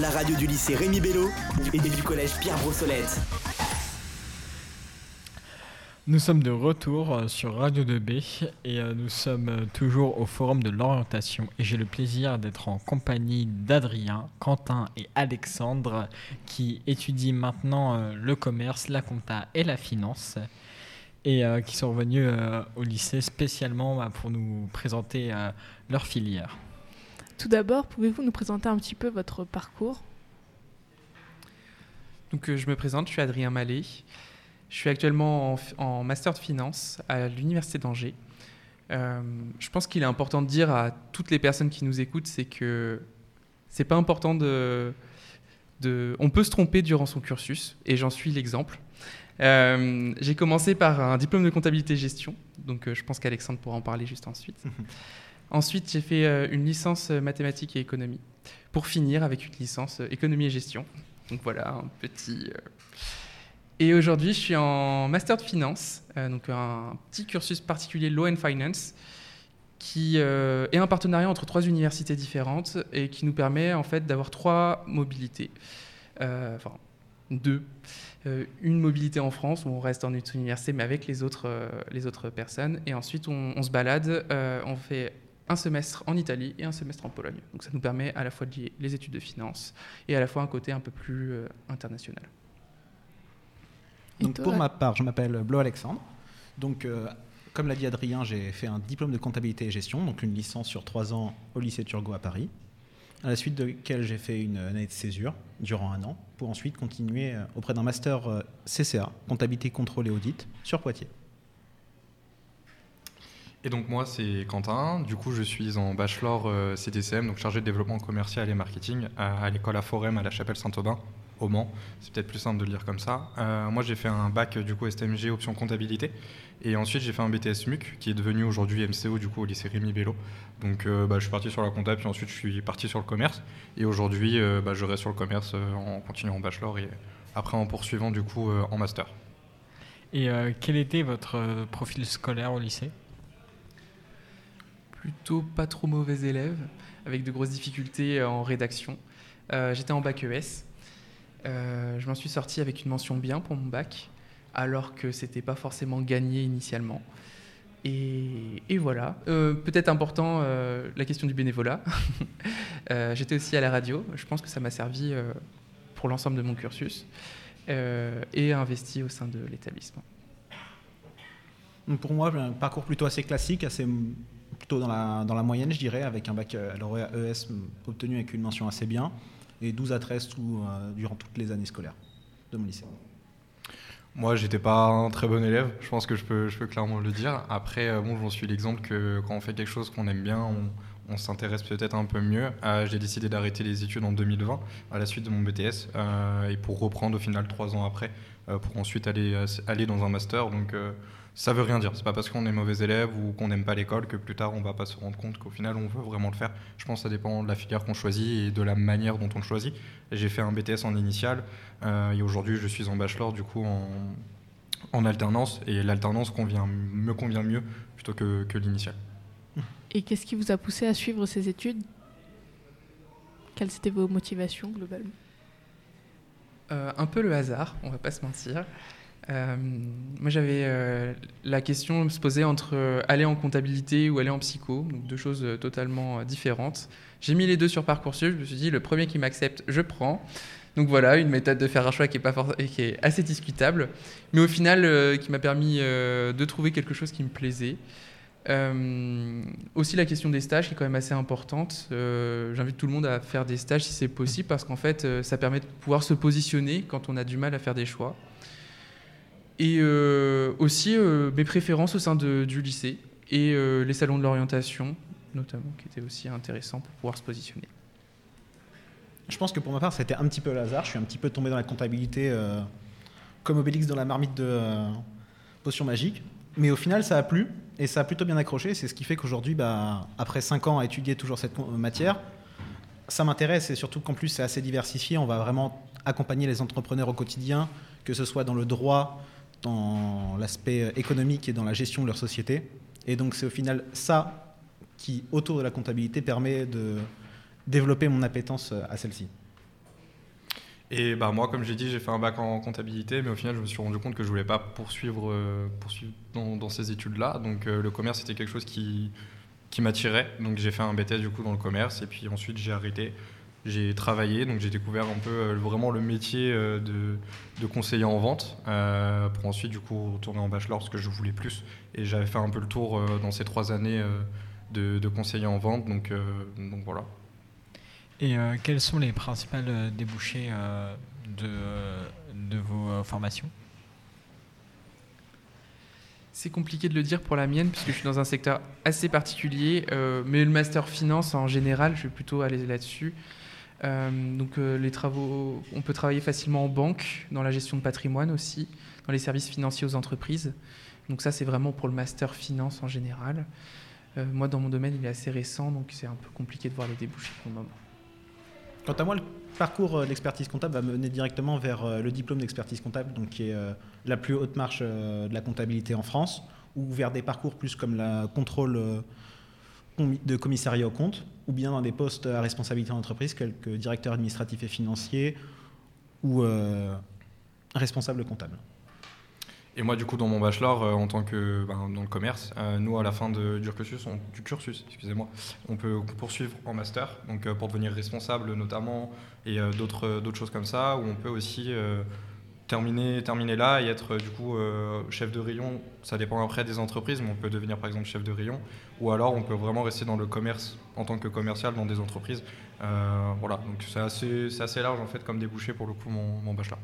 la radio du lycée Rémi Bello et du collège Pierre Brossolette. Nous sommes de retour euh, sur Radio 2B et euh, nous sommes euh, toujours au Forum de l'orientation et j'ai le plaisir d'être en compagnie d'Adrien, Quentin et Alexandre qui étudient maintenant le commerce, la compta et la finance et qui sont revenus au lycée spécialement bah, pour nous présenter leur filière. Tout d'abord, pouvez-vous nous présenter un petit peu votre parcours? Donc, je me présente, je suis Adrien Mallet. Je suis actuellement en, master de finance à l'université d'Angers. Euh, je pense qu'il est important de dire à toutes les personnes qui nous écoutent, c'est que c'est pas important de, de, On peut se tromper durant son cursus, et j'en suis l'exemple. Euh, j'ai commencé par un diplôme de comptabilité gestion, donc euh, je pense qu'Alexandre pourra en parler juste ensuite. ensuite, j'ai fait une licence mathématiques et économie, pour finir avec une licence économie et gestion. Donc voilà, un petit et aujourd'hui, je suis en master de finance, euh, donc un petit cursus particulier Law and Finance, qui euh, est un partenariat entre trois universités différentes et qui nous permet en fait d'avoir trois mobilités, euh, enfin deux. une mobilité en France où on reste en université mais avec les autres, les autres personnes, et ensuite on, se balade, on fait un semestre en Italie et un semestre en Pologne. Donc ça nous permet à la fois de lier les études de finance et à la fois un côté un peu plus international. Donc pour ma part, je m'appelle Blo Alexandre. Donc, euh, comme l'a dit Adrien, j'ai fait un diplôme de comptabilité et gestion, donc une licence sur trois ans au lycée Turgot à Paris. À la suite de laquelle j'ai fait une année de césure durant un an, pour ensuite continuer euh, auprès d'un master euh, CCA, comptabilité, contrôle et audit, sur Poitiers. Et donc moi c'est Quentin, du coup je suis en bachelor CDCM, donc chargé de développement commercial et marketing à, l'école à à la Chapelle Saint-Aubin au Mans. C'est peut-être plus simple de le dire comme ça. Euh, moi, j'ai fait un bac du coup STMG option comptabilité. Et ensuite, j'ai fait un BTS MUC qui est devenu aujourd'hui MCO du coup au lycée Rémi Bello. Donc, euh, bah, je suis parti sur la compta, puis ensuite, je suis parti sur le commerce. Et aujourd'hui, euh, bah, je reste sur le commerce en continuant en bachelor et après en poursuivant du coup en master. Et quel était votre profil scolaire au lycée? Plutôt pas trop mauvais élève, avec de grosses difficultés en rédaction. J'étais en bac ES, euh, je m'en suis sorti avec une mention bien pour mon bac, alors que c'était pas forcément gagné initialement. Et, voilà. Euh, peut-être important, euh, la question du bénévolat. J'étais aussi à la radio. Je pense que ça m'a servi pour l'ensemble de mon cursus et investi au sein de l'établissement. Pour moi, un parcours plutôt assez classique, assez plutôt dans la, moyenne, je dirais, avec un bac à ES obtenu avec une mention assez bien et 12 à 13 tout, euh, durant toutes les années scolaires de mon lycée. Moi, j'étais pas un très bon élève, je pense que je peux, clairement le dire. Après, euh, bon, j'en suis l'exemple que quand on fait quelque chose qu'on aime bien, on, s'intéresse peut-être un peu mieux. Euh, j'ai décidé d'arrêter les études en 2020 à la suite de mon BTS et pour reprendre au final trois ans après pour ensuite aller, aller dans un master. Donc ça veut rien dire. C'est pas parce qu'on est mauvais élève ou qu'on n'aime pas l'école que plus tard on va pas se rendre compte qu'au final on veut vraiment le faire. Je pense que ça dépend de la filière qu'on choisit et de la manière dont on le choisit. J'ai fait un BTS en initial euh, et aujourd'hui je suis en bachelor du coup en, alternance et l'alternance convient, me convient mieux plutôt que, que l'initial. Et qu'est-ce qui vous a poussé à suivre ces études? Quelles étaient vos motivations globalement? Euh, Un peu le hasard, on va pas se mentir. Euh, moi, j'avais euh, la question se poser entre euh, aller en comptabilité ou aller en psycho, deux choses totalement différentes. J'ai mis les deux sur Parcoursup, je me suis dit, le premier qui m'accepte, je prends. Donc voilà, une méthode de faire un choix qui est, pas qui est assez discutable, mais au final, qui m'a permis de trouver quelque chose qui me plaisait. aussi la question des stages qui est quand même assez importante. J'invite tout le monde à faire des stages si c'est possible parce qu'en fait ça permet de pouvoir se positionner quand on a du mal à faire des choix et euh, aussi euh, mes préférences au sein du lycée et euh, les salons de l'orientation, notamment, qui étaient aussi intéressants pour pouvoir se positionner. Je pense que pour ma part, c'était un petit peu le hasard. Je suis un petit peu tombé dans la comptabilité comme Obélix dans la marmite de potion magique. Mais au final, ça a plu et ça a plutôt bien accroché. C'est ce qui fait qu'aujourd'hui, bah, après 5 ans à étudier toujours cette matière, ça m'intéresse et surtout qu'en plus, c'est assez diversifié. On va vraiment accompagner les entrepreneurs au quotidien, que ce soit dans le droit, dans l'aspect économique et dans la gestion de leur société. Et donc c'est au final ça qui, autour de la comptabilité, permet de développer mon appétence à celle-ci. Et bah, moi, comme j'ai dit, j'ai fait un bac en comptabilité, mais au final, je me suis rendu compte que je voulais pas poursuivre, euh, dans, ces études-là. Donc euh, le commerce, c'était quelque chose qui, qui m'attirait. Donc j'ai fait un BTS du coup dans le commerce, et puis ensuite j'ai arrêté. J'ai travaillé, donc j'ai découvert un peu euh, vraiment le métier euh, de, de conseiller en vente, euh, pour ensuite du coup retourner en bachelor parce que je voulais plus. Et j'avais fait un peu le tour euh, dans ces trois années euh, de, de conseiller en vente, donc, euh, donc voilà. Et euh, quels sont les principales débouchés euh, de, de vos euh, formations? C'est compliqué de le dire pour la mienne, puisque je suis dans un secteur assez particulier, euh, mais le master finance en général, je vais plutôt aller là-dessus. Euh, donc euh, les travaux, on peut travailler facilement en banque, dans la gestion de patrimoine aussi, dans les services financiers aux entreprises. Donc ça, c'est vraiment pour le master finance en général. Euh, moi, dans mon domaine, il est assez récent, donc c'est un peu compliqué de voir les débouchés pour le moment. Quant à moi, le parcours d'expertise comptable va me mener directement vers le diplôme d'expertise comptable, donc qui est la plus haute marche de la comptabilité en France, ou vers des parcours plus comme la contrôle de commissariat aux comptes, ou bien dans des postes à responsabilité d'entreprise, tels que directeur administratif et financier ou euh, responsable comptable. Et moi, du coup, dans mon bachelor, euh, en tant que ben, dans le commerce, euh, nous, à la fin de- du cursus, on, du cursus, excusez-moi, on peut poursuivre en master, donc euh, pour devenir responsable notamment, et d'autres d'autres choses comme ça, où on peut aussi terminer, terminer là et être euh, du coup euh, chef de rayon. Ça dépend après des entreprises, mais on peut devenir par exemple chef de rayon, ou alors on peut vraiment rester dans le commerce en tant que commercial dans des entreprises. Euh, voilà, donc c'est assez, assez large en fait comme débouché pour le coup mon, mon bachelor.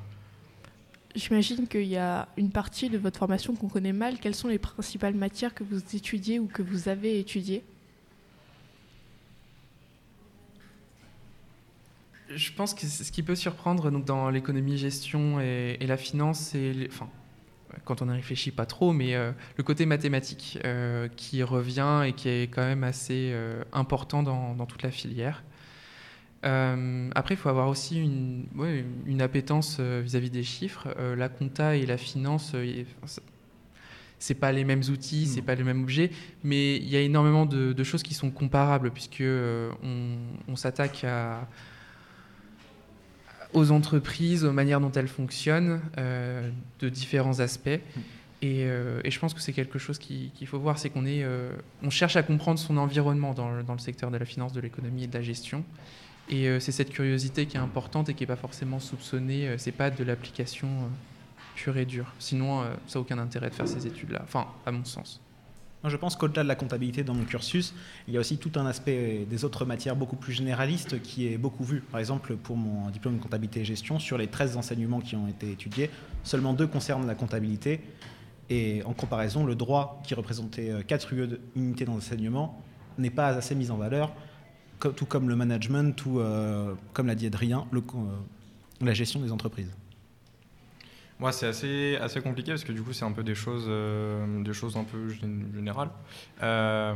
J'imagine qu'il y a une partie de votre formation qu'on connaît mal. Quelles sont les principales matières que vous étudiez ou que vous avez étudiées? Je pense que ce qui peut surprendre donc, dans l'économie, gestion et, et la finance, c'est les- enfin, quand on y réfléchit pas trop, mais euh, le côté mathématique euh, qui revient et qui est quand même assez euh, important dans, dans toute la filière. Après, il faut avoir aussi une, ouais, une appétence vis-à-vis des chiffres. La compta et la finance, c'est- pas les mêmes outils, c'est pas le même objet, mais il y a énormément de, de choses qui sont comparables puisque euh, on, on s'attaque à aux entreprises, aux manières dont elles fonctionnent, euh, de différents aspects. Et, euh, et je pense que c'est quelque chose qui- qu'il faut voir, c'est qu'on est, euh, on cherche à comprendre son environnement dans le, dans le secteur de la finance, de l'économie et de la gestion. Et c'est cette curiosité qui est importante et qui n'est pas forcément soupçonnée. c'est pas de l'application pure et dure. Sinon, ça n'a aucun intérêt de faire ces études-là. Enfin, à mon sens. Je pense qu'au-delà de la comptabilité dans mon cursus, il y a aussi tout un aspect des autres matières beaucoup plus généralistes qui est beaucoup vu. Par exemple, pour mon diplôme de comptabilité et gestion, sur les 13 enseignements qui ont été étudiés, seulement deux concernent la comptabilité. Et en comparaison, le droit, qui représentait 4 unités d'enseignement, n'est pas assez mis en valeur, tout comme le management, tout euh, comme l'a dit Adrien, euh, la gestion des entreprises. Moi, c'est assez, assez compliqué parce que du coup, c'est un peu des choses, euh, des choses un peu gén- générales. Euh,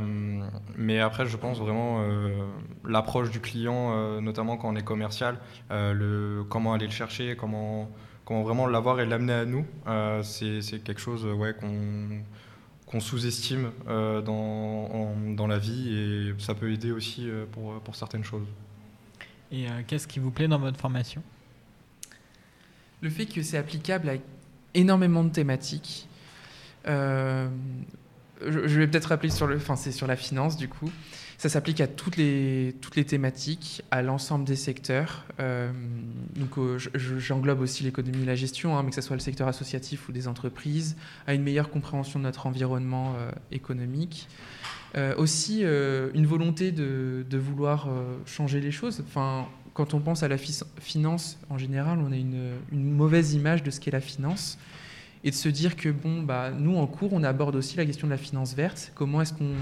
mais après, je pense vraiment euh, l'approche du client, notamment quand on est commercial, le, comment aller le chercher, comment, comment vraiment l'avoir et l'amener à nous, c'est quelque chose ouais, qu'on qu'on sous-estime dans, dans la vie et ça peut aider aussi pour, pour certaines choses. Et qu'est-ce qui vous plaît dans votre formation? Le fait que c'est applicable à énormément de thématiques. Euh, je, vais peut-être rappeler sur le, enfin c'est sur la finance du coup. Ça s'applique à toutes les thématiques, à l'ensemble des secteurs. Euh, donc je- je- j'englobe aussi l'économie et la gestion, hein, mais que ce soit le secteur associatif ou des entreprises, à une meilleure compréhension de notre environnement euh, économique. Aussi une volonté de, vouloir changer les choses. Quand on pense à la fi- finance, en général, on a une, mauvaise image de ce qu'est la finance. Et de se dire que, bon, bah, nous, en cours, on aborde aussi la question de la finance verte. Comment est-ce qu'on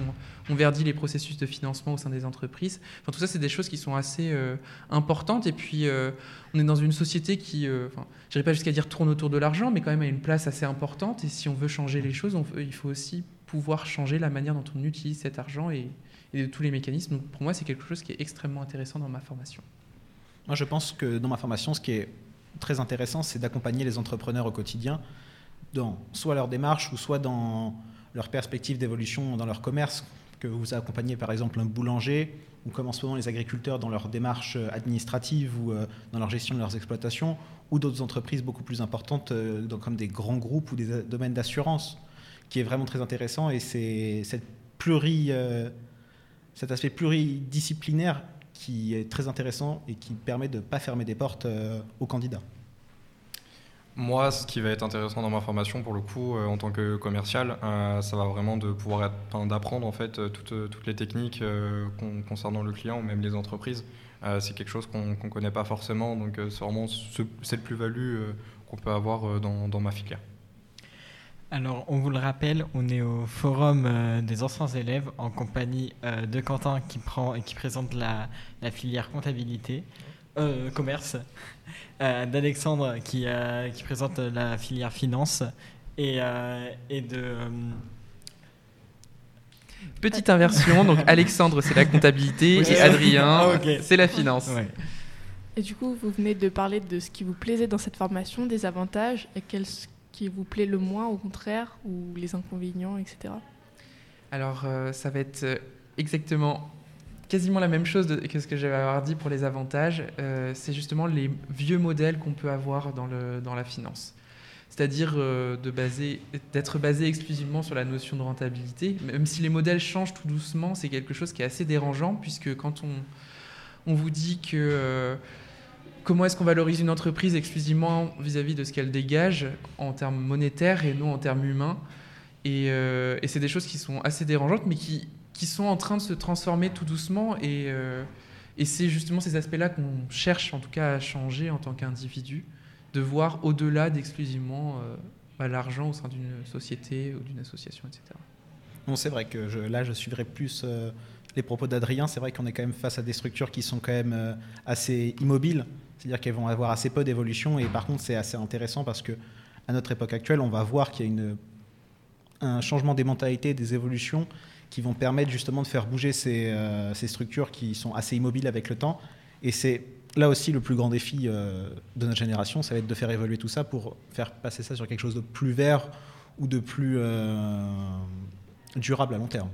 on verdit les processus de financement au sein des entreprises? Tout ça, c'est des choses qui sont assez euh, importantes. Et puis, euh, on est dans une société qui, euh, enfin, je dirais pas jusqu'à dire tourne autour de l'argent, mais quand même a une place assez importante. Et si on veut changer les choses, il faut aussi pouvoir changer la manière dont on utilise cet argent et, tous les mécanismes. Donc, pour moi, c'est quelque chose qui est extrêmement intéressant dans ma formation. Moi, je pense que dans ma formation, ce qui est très intéressant, c'est d'accompagner les entrepreneurs au quotidien dans soit leur démarche ou soit dans leur perspective d'évolution dans leur commerce. que vous accompagnez par exemple un boulanger ou comment se font les agriculteurs dans leur démarche administrative ou euh, dans leur gestion de leurs exploitations, ou d'autres entreprises beaucoup plus importantes euh, comme des grands groupes ou des euh, domaines d'assurance, qui est vraiment très intéressant et c'est euh, cet aspect pluridisciplinaire qui est très intéressant et qui permet de ne pas fermer des portes euh, aux candidats. Moi, ce qui va être intéressant dans ma formation, pour le coup, euh, en tant que commercial, euh, ça va vraiment de pouvoir d'apprendre en fait toutes, toutes les techniques con- concernant le client ou même les entreprises. C'est quelque chose qu'on ne connaît pas forcément, donc c'est vraiment ce- cette plus-value qu'on peut avoir dans, dans ma filière. Alors, on vous le rappelle, on est au forum euh, des anciens élèves en compagnie euh, de Quentin qui, prend, et qui présente la, la filière comptabilité, euh, commerce, euh, d'Alexandre qui, euh, qui présente la filière finance et, euh, et de... euh, Petite inversion, donc Alexandre c'est la comptabilité Oui, et. Adrien Ah, c'est la finance. ouais. Et du coup, vous venez de parler de ce qui vous plaisait dans cette formation, des avantages, et quel ce qui vous plaît le moins, au contraire, ou les inconvénients, etc. Alors euh, ça va être euh, exactement quasiment la même chose que ce que j'avais avoir dit pour les avantages. Euh, c'est justement les vieux modèles qu'on peut avoir dans, le, dans la finance. C'est-à-dire d'être basé exclusivement sur la notion de rentabilité. Même si les modèles changent tout doucement, c'est quelque chose qui est assez dérangeant puisque quand on, on vous dit que comment est-ce qu'on valorise une entreprise exclusivement vis-à-vis de ce qu'elle dégage en termes monétaires et non en termes humains, et, euh, c'est des choses qui sont assez dérangeantes, mais qui, qui sont en train de se transformer tout doucement. Et, euh, c'est justement ces aspects-là qu'on cherche en tout cas à changer en tant qu'individu, de voir au-delà d'exclusivement euh, bah, l'argent au sein d'une société ou d'une association, etc. Bon, c'est vrai que là, je suivrai plus les propos d'Adrien. C'est vrai qu'on est quand même face à des structures qui sont quand même assez immobiles, c'est-à-dire qu'elles vont avoir assez peu d'évolution. Et par contre, c'est assez intéressant parce que à notre époque actuelle, on va voir qu'il y a une, un changement des mentalités, des évolutions qui vont permettre justement de faire bouger ces, euh, ces structures qui sont assez immobiles avec le temps. Et c'est là aussi le plus grand défi euh, de notre génération, ça va être de faire évoluer tout ça pour faire passer ça sur quelque chose de plus vert ou de plus euh, durable à long terme.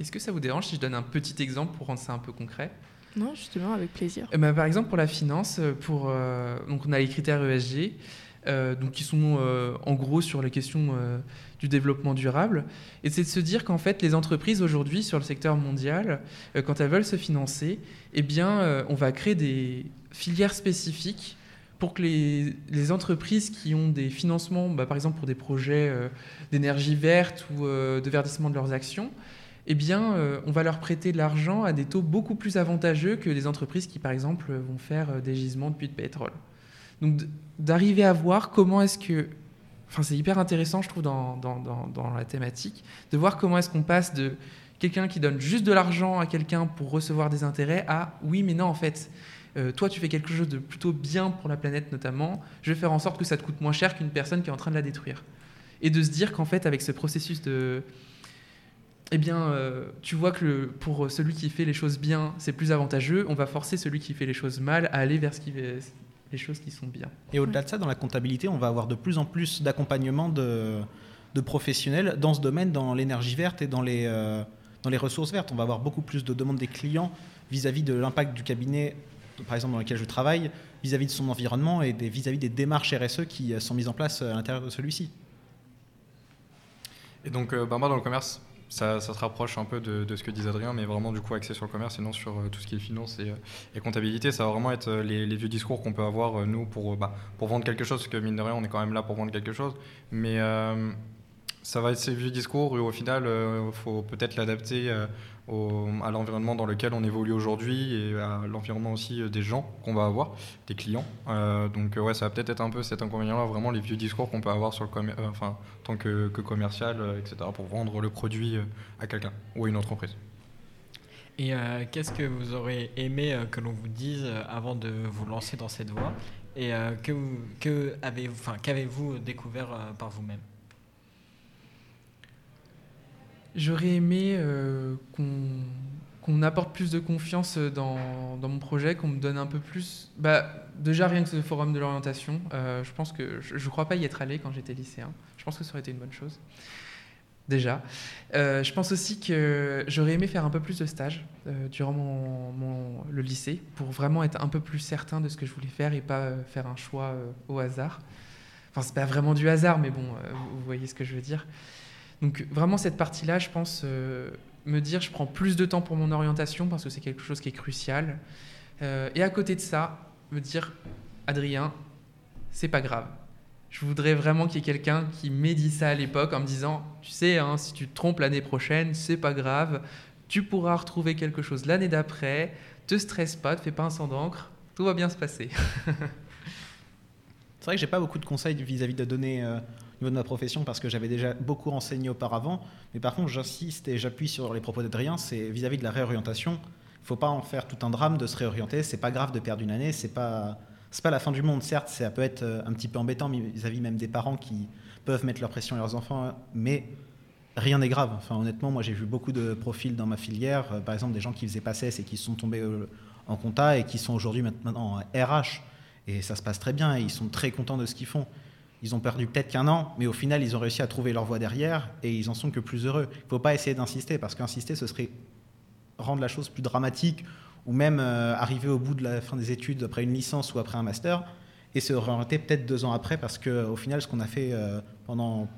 Est-ce que ça vous dérange si je donne un petit exemple pour rendre ça un peu concret? Non, justement, avec plaisir. Eh ben, par exemple, pour la finance, euh, pour, euh, donc on a les critères ESG, euh, donc qui sont en gros sur les questions du développement durable. Et c'est de se dire qu'en fait, les entreprises aujourd'hui sur le secteur mondial, quand elles veulent se financer, eh bien, on va créer des filières spécifiques pour que les, les entreprises qui ont des financements, bah, par exemple pour des projets d'énergie verte ou de verdissement de leurs actions, eh bien, euh, on va leur prêter de l'argent à des taux beaucoup plus avantageux que des entreprises qui, par exemple, vont faire euh, des gisements de puits de pétrole. Donc, d'arriver à voir comment est-ce que... Enfin, c'est hyper intéressant, je trouve, dans, dans, dans- la thématique, de voir comment est-ce qu'on passe de quelqu'un qui donne juste de l'argent à quelqu'un pour recevoir des intérêts à oui, mais non, en fait, euh, toi, tu fais quelque chose de plutôt bien pour la planète, notamment, je vais faire en sorte que ça te coûte moins cher qu'une personne qui est en train de la détruire. Et de se dire qu'en fait, avec ce processus de eh bien, euh, tu vois que le- pour celui qui fait les choses bien, c'est plus avantageux. On va forcer celui qui fait les choses mal à aller vers ce qui, les choses qui sont bien. Et au-delà de ça, dans la comptabilité, on va avoir de plus en plus d'accompagnement de, de professionnels dans ce domaine, dans l'énergie verte et dans les, euh, dans les ressources vertes. On va avoir beaucoup plus de demandes des clients vis-à-vis de l'impact du cabinet, par exemple, dans lequel je travaille, vis-à-vis de son environnement et des- vis-à-vis des démarches RSE qui euh, sont mises en place à l'intérieur de celui-ci. Et donc, euh, bah, moi, dans le commerce, ça, ça se rapproche un peu de, ce que disait Adrien, mais vraiment du coup axé sur le commerce et non sur euh, tout ce qui est finance et, euh, comptabilité. Ça va vraiment être euh, les, vieux discours qu'on peut avoir, nous, pour, bah, pour vendre quelque chose, parce que mine de rien, on est quand même là pour vendre quelque chose. Mais ça va être ces vieux discours et au final, il faut peut-être l'adapter à l'environnement dans lequel on évolue aujourd'hui et à l'environnement aussi euh, des gens qu'on va avoir, des clients. Euh, donc, euh, ouais, ça va peut-être être un peu cet inconvénient-là, vraiment les vieux discours qu'on peut avoir sur le enfin, en tant que, que commercial, etc., pour vendre le produit à quelqu'un ou à une entreprise. Et qu'est-ce que vous aurez aimé que l'on vous dise avant de vous lancer dans cette voie? Et que, que avez-vous, enfin, qu'avez-vous découvert par vous-même? J'aurais aimé euh, qu'on qu'on apporte plus de confiance dans, dans mon projet, qu'on me donne un peu plus. Bah, déjà, rien que ce forum de l'orientation, euh, je pense que je ne crois pas y être allé quand j'étais lycéen. Je pense que ça aurait été une bonne chose. déjà. Euh, je pense aussi que j'aurais aimé faire un peu plus de stages euh, durant mon, le lycée pour vraiment être un peu plus certain de ce que je voulais faire et pas euh, faire un choix euh, au hasard. Enfin, c'est pas vraiment du hasard, mais bon, euh, vous voyez ce que je veux dire. Donc, vraiment, cette partie-là, je pense euh, me dire je prends plus de temps pour mon orientation parce que c'est quelque chose qui est crucial. Euh, et à côté de ça, me dire Adrien, c'est pas grave. Je voudrais vraiment qu'il y ait quelqu'un qui m'ait dit ça à l'époque en me disant, tu sais, hein, si tu te trompes l'année prochaine, c'est pas grave, tu pourras retrouver quelque chose l'année d'après, te stresse pas, te fais pas un sang d'encre, tout va bien se passer. C'est vrai que j'ai pas beaucoup de conseils vis-à-vis de donner euh, niveau de ma profession parce que j'avais déjà beaucoup renseigné auparavant. Mais par contre, j'insiste et j'appuie sur les propos d'Adrien, c'est vis-à-vis de la réorientation. Il faut pas en faire tout un drame de se réorienter. C'est pas grave de perdre une année. C'est pas c'est pas la fin du monde. Certes, ça peut être euh, un petit peu embêtant vis-à-vis même des parents qui peuvent mettre leur pression à leurs enfants, hein, mais rien n'est grave. Enfin, honnêtement, moi j'ai vu beaucoup de profils dans ma filière. Euh, par exemple, des gens qui faisaient pas et qui sont tombés euh, en compta et qui sont aujourd'hui maintenant en RH. Et ça se passe très bien, ils sont très contents de ce qu'ils font. Ils ont perdu peut-être qu'un an, mais au final, ils ont réussi à trouver leur voie derrière, et ils en sont que plus heureux. Il ne faut pas essayer d'insister, parce qu'insister, ce serait rendre la chose plus dramatique, ou même euh, arriver au bout de la fin des études, après une licence ou après un master, et se réorienter peut-être deux ans après, parce qu'au final, ce qu'on a fait euh, pendant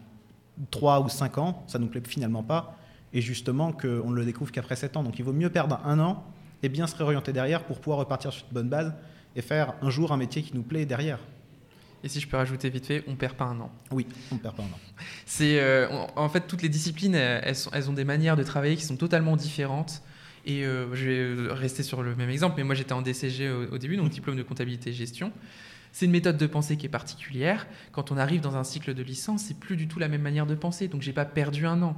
trois ou cinq ans, ça ne nous plaît finalement pas, et justement qu'on ne le découvre qu'après sept ans. Donc il vaut mieux perdre un an, et bien se réorienter derrière pour pouvoir repartir sur une bonne base, et faire un jour un métier qui nous plaît derrière. Et si je peux rajouter vite fait, on perd pas un an. Oui, on ne perd pas un an. C'est euh, en fait toutes les disciplines, elles, elles sont- elles ont des manières de travailler qui sont totalement différentes. Et euh, je vais euh, rester sur le même exemple, mais moi j'étais en DCG au, au début, donc diplôme de comptabilité et gestion. C'est une méthode de pensée qui est particulière. Quand on arrive dans un cycle de licence, c'est plus du tout la même manière de penser. Donc j'ai pas perdu un an.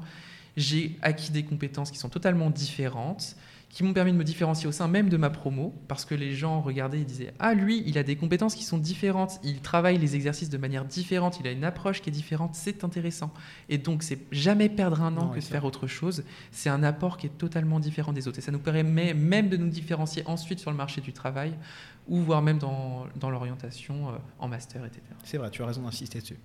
J'ai acquis des compétences qui sont totalement différentes, qui m'ont permis de me différencier au sein même de ma promo, parce que les gens regardaient et disaient Ah, lui, il a des compétences qui sont différentes, il travaille les exercices de manière différente, il a une approche qui est différente, c'est intéressant. Et donc, c'est jamais perdre un an Non, que de faire autre chose, c'est un apport qui est totalement différent des autres. Et ça nous permet même de nous différencier ensuite sur le marché du travail, ou voire même dans, dans l'orientation, euh, en master, etc. C'est vrai, tu as raison d'insister dessus.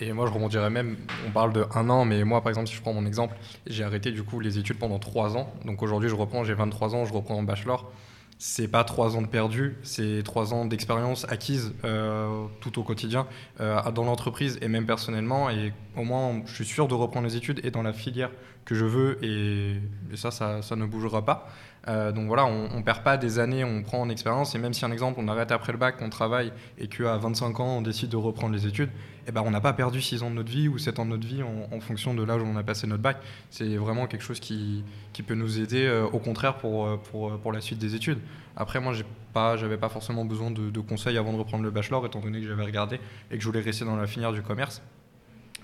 Et moi, je rebondirais même, on parle de un an, mais moi, par exemple, si je prends mon exemple, j'ai arrêté du coup les études pendant trois ans. Donc aujourd'hui, je reprends, j'ai 23 ans, je reprends en bachelor. C'est pas trois ans de perdu, c'est trois ans d'expérience acquise euh, tout au quotidien euh, dans l'entreprise et même personnellement. Et au moins, je suis sûr de reprendre les études et dans la filière que je veux. Et, ça, ça, ça ne bougera pas. Euh, donc voilà, on, on perd pas des années, on prend en expérience. Et même si un exemple, on arrête après le bac, on travaille et qu'à 25 ans, on décide de reprendre les études, eh ben, on n'a pas perdu 6 ans de notre vie ou 7 ans de notre vie en, fonction de l'âge où on a passé notre bac. C'est vraiment quelque chose qui, qui peut nous aider, euh, au contraire, pour, euh, pour, euh, pour la suite des études. Après, moi, j'ai pas, j'avais pas forcément besoin de, conseils avant de reprendre le bachelor, étant donné que j'avais regardé et que je voulais rester dans la filière du commerce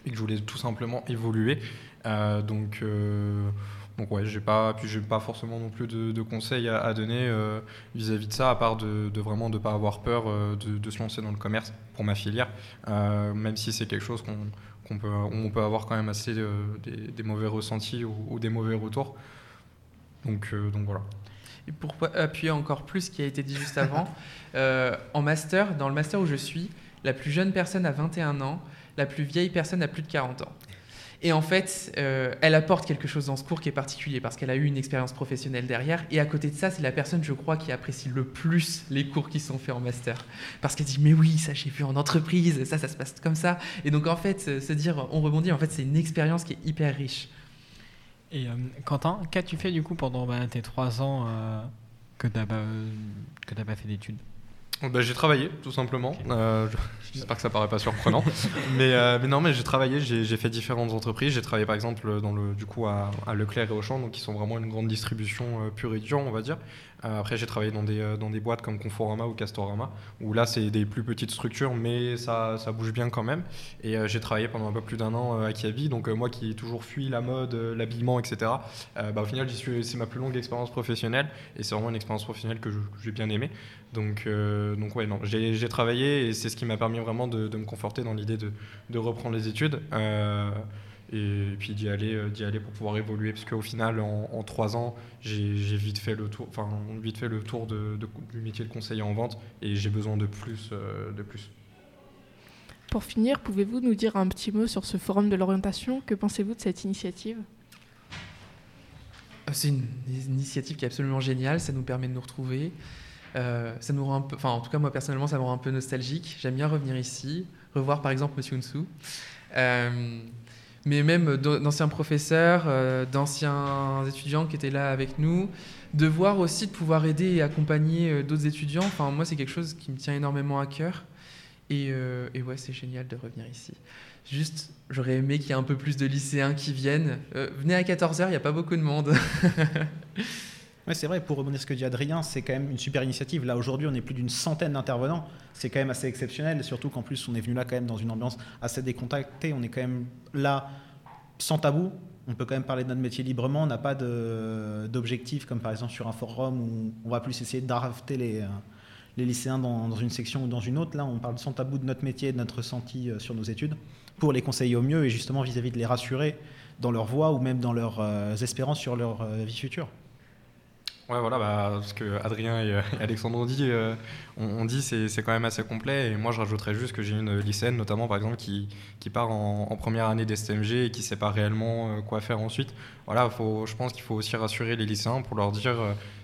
et que je voulais tout simplement évoluer. Donc, donc ouais, j'ai pas, puis j'ai pas forcément non plus de, de conseils à, à donner euh, vis-à-vis de ça, à part de, de vraiment de pas avoir peur euh, de, de se lancer dans le commerce pour ma filière, euh, même si c'est quelque chose qu'on peut, où on peut avoir quand même assez des, des mauvais ressentis ou, ou des mauvais retours. Donc, donc voilà. Et pour appuyer encore plus ce qui a été dit juste avant, en master, dans le master où je suis, la plus jeune personne a 21 ans, la plus vieille personne a plus de 40 ans. Et en fait, euh, elle apporte quelque chose dans ce cours qui est particulier parce qu'elle a eu une expérience professionnelle derrière. Et à côté de ça, c'est la personne, je crois, qui apprécie le plus les cours qui sont faits en master. Parce qu'elle dit, mais oui, ça j'ai vu en entreprise, ça, ça se passe comme ça. Et donc en fait, se se dire, on rebondit, en fait, c'est une expérience qui est hyper riche. Et euh, Quentin, qu'as-tu fait du coup pendant bah, tes trois ans euh, que tu n'as euh, pas fait d'études? Bah, j'ai travaillé, tout simplement. Euh, je- J'espère que ça paraît pas surprenant. mais, euh, mais non, mais j'ai travaillé, j'ai j'ai fait différentes entreprises. J'ai travaillé par exemple dans le, du coup, à, à Leclerc et Auchan, donc qui sont vraiment une grande distribution euh, pure et dure, on va dire. Euh, après, j'ai travaillé dans des, euh, dans des boîtes comme Conforama ou Castorama, où là, c'est des plus petites structures, mais ça, ça bouge bien quand même. Et euh, j'ai travaillé pendant un peu plus d'un an à Kiabi, donc moi qui ai toujours fui la mode, l'habillement, etc. bah, au final, c'est ma plus longue expérience professionnelle, et c'est vraiment une expérience professionnelle que j'ai bien aimée. Donc, euh, donc ouais, non, j'ai travaillé et c'est ce qui m'a permis vraiment de, me conforter dans l'idée de, de reprendre les études et puis d'y aller, euh, d'y aller pour pouvoir évoluer. Parce qu'au final, en, en trois ans, j'ai j'ai vite fait le tour, enfin vite fait le tour de, de- du métier de conseiller en vente et j'ai besoin de plus, euh, de plus. Pour finir, pouvez-vous nous dire un petit mot sur ce forum de l'orientation? Que pensez-vous de cette initiative? Euh, C'est une, une initiative qui est absolument géniale, ça nous permet de nous retrouver. Euh, ça nous rend un peu, enfin en tout cas moi personnellement ça me rend un peu nostalgique. J'aime bien revenir ici, revoir par exemple Monsieur Unsu. Euh, mais même d'an- d'anciens professeurs, euh, d'anciens étudiants qui étaient là avec nous, de voir aussi de pouvoir aider et accompagner euh, d'autres étudiants. Enfin moi c'est quelque chose qui me tient énormément à cœur. Et, euh, ouais c'est génial de revenir ici. Juste, j'aurais aimé qu'il y ait un peu plus de lycéens qui viennent. Euh, venez à 14h, il n'y a pas beaucoup de monde. Ouais, c'est vrai, pour rebondir ce que dit Adrien, c'est quand même une super initiative. Là, aujourd'hui, on est plus d'une centaine d'intervenants. C'est quand même assez exceptionnel, surtout qu'en plus, on est venu là quand même dans une ambiance assez décontractée. On est quand même là sans tabou. On peut quand même parler de notre métier librement. On n'a pas d'objectif, comme par exemple sur un forum où on va plus essayer de les, euh, les lycéens dans, une section ou dans une autre. Là, on parle sans tabou de notre métier, de notre ressenti euh, sur nos études, pour les conseiller au mieux et justement vis-à-vis de les rassurer dans leur voie ou même dans leurs euh, espérances sur leur vie future. Ouais, voilà, bah, ce que Adrien et, euh, et Alexandre ont dit, euh, on, dit c'est, c'est quand même assez complet. Et moi, je rajouterais juste que j'ai une lycéenne, notamment, par exemple, qui, qui part en, première année d'STMG et qui ne sait pas réellement euh, quoi faire ensuite. Voilà, faut, je pense qu'il faut aussi rassurer les lycéens pour leur dire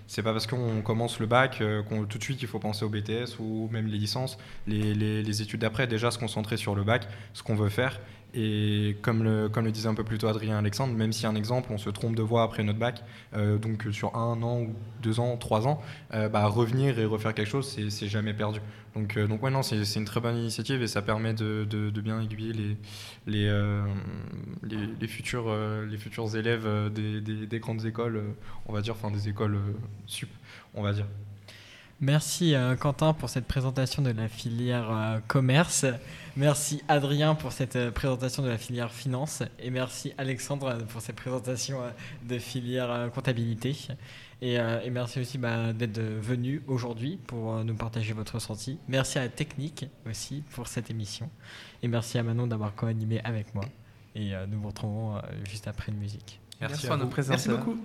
c'est pas parce qu'on commence le bac qu'on tout de suite il faut penser au BTS ou même les licences, les- les études d'après, déjà se concentrer sur le bac, ce qu'on veut faire. Et comme le, comme le disait un peu plus tôt Adrien Alexandre, même si un exemple, on se trompe de voie après notre bac, euh, donc sur un an ou deux ans, trois ans, euh, bah, revenir et refaire quelque chose, c'est, jamais perdu. Donc, euh, donc ouais, non, c'est, une très bonne initiative et ça permet de, de- bien aiguiller les, les, euh, les, futurs, les futurs élèves des, des- des grandes écoles, on va dire, enfin des écoles sup, on va dire. Merci euh, Quentin pour cette présentation de la filière euh, commerce. Merci Adrien pour cette euh, présentation de la filière finance. Et merci Alexandre pour cette présentation euh, de filière euh, comptabilité. Et, euh, et merci aussi bah, d'être venu aujourd'hui pour euh, nous partager votre ressenti. Merci à la technique aussi pour cette émission. Et merci à Manon d'avoir co-animé avec moi. Et euh, nous vous retrouvons euh, juste après une musique. Merci à à nos vous. Merci beaucoup.